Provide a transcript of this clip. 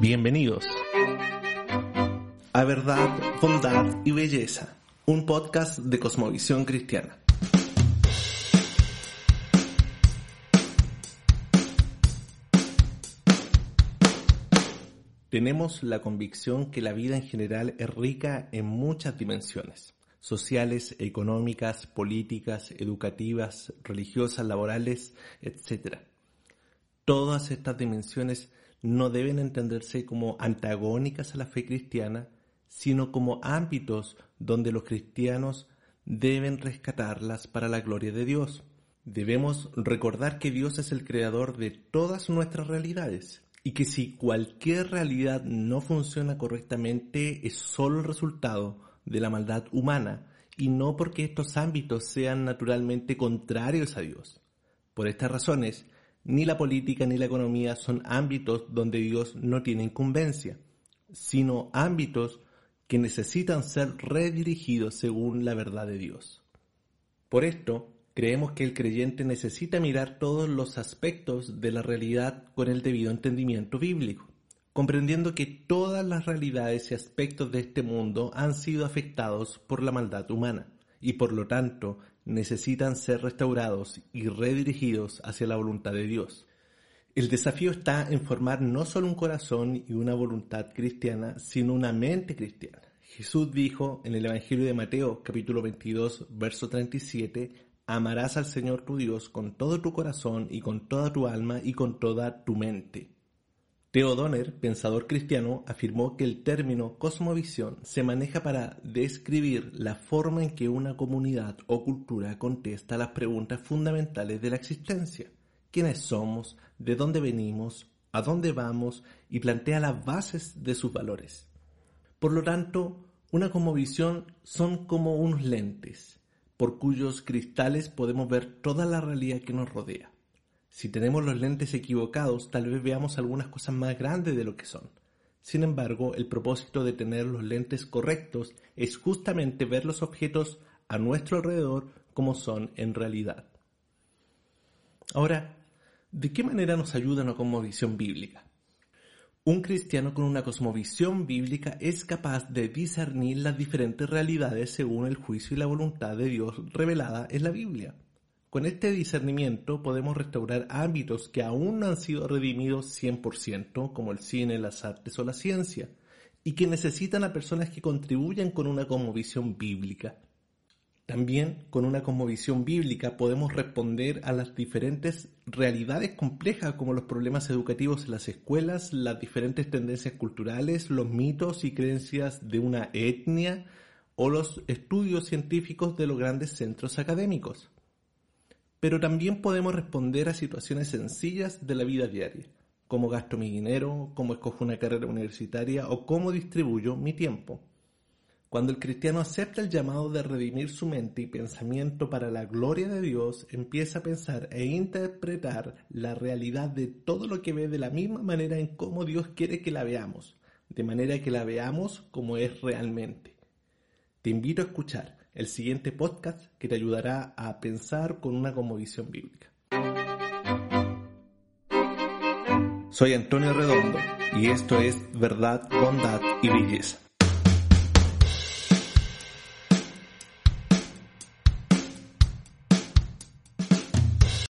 Bienvenidos a Verdad, Bondad y Belleza, un podcast de Cosmovisión Cristiana. Tenemos la convicción que la vida en general es rica en muchas dimensiones, sociales, económicas, políticas, educativas, religiosas, laborales, etc. Todas estas dimensiones no deben entenderse como antagónicas a la fe cristiana, sino como ámbitos donde los cristianos deben rescatarlas para la gloria de Dios. Debemos recordar que Dios es el creador de todas nuestras realidades y que si cualquier realidad no funciona correctamente es solo el resultado de la maldad humana y no porque estos ámbitos sean naturalmente contrarios a Dios. Por estas razones, ni la política ni la economía son ámbitos donde Dios no tiene incumbencia, sino ámbitos que necesitan ser redirigidos según la verdad de Dios. Por esto, creemos que el creyente necesita mirar todos los aspectos de la realidad con el debido entendimiento bíblico, comprendiendo que todas las realidades y aspectos de este mundo han sido afectados por la maldad humana y por lo tanto necesitan ser restaurados y redirigidos hacia la voluntad de Dios. El desafío está en formar no solo un corazón y una voluntad cristiana, sino una mente cristiana. Jesús dijo en el Evangelio de Mateo capítulo 22 verso 37, amarás al Señor tu Dios con todo tu corazón y con toda tu alma y con toda tu mente. Theo Donner, pensador cristiano, afirmó que el término cosmovisión se maneja para describir la forma en que una comunidad o cultura contesta las preguntas fundamentales de la existencia. ¿Quiénes somos? ¿De dónde venimos? ¿A dónde vamos? y plantea las bases de sus valores. Por lo tanto, una cosmovisión son como unos lentes, por cuyos cristales podemos ver toda la realidad que nos rodea. Si tenemos los lentes equivocados, tal vez veamos algunas cosas más grandes de lo que son. Sin embargo, el propósito de tener los lentes correctos es justamente ver los objetos a nuestro alrededor como son en realidad. Ahora, ¿de qué manera nos ayuda una cosmovisión bíblica? Un cristiano con una cosmovisión bíblica es capaz de discernir las diferentes realidades según el juicio y la voluntad de Dios revelada en la Biblia. Con este discernimiento podemos restaurar ámbitos que aún no han sido redimidos 100%, como el cine, las artes o la ciencia, y que necesitan a personas que contribuyan con una cosmovisión bíblica. También con una cosmovisión bíblica podemos responder a las diferentes realidades complejas como los problemas educativos en las escuelas, las diferentes tendencias culturales, los mitos y creencias de una etnia o los estudios científicos de los grandes centros académicos pero también podemos responder a situaciones sencillas de la vida diaria, cómo gasto mi dinero, cómo escojo una carrera universitaria o cómo distribuyo mi tiempo. Cuando el cristiano acepta el llamado de redimir su mente y pensamiento para la gloria de Dios, empieza a pensar e interpretar la realidad de todo lo que ve de la misma manera en cómo Dios quiere que la veamos, de manera que la veamos como es realmente. Te invito a escuchar el siguiente podcast que te ayudará a pensar con una visión bíblica. Soy Antonio Redondo y esto es Verdad, Bondad y Belleza.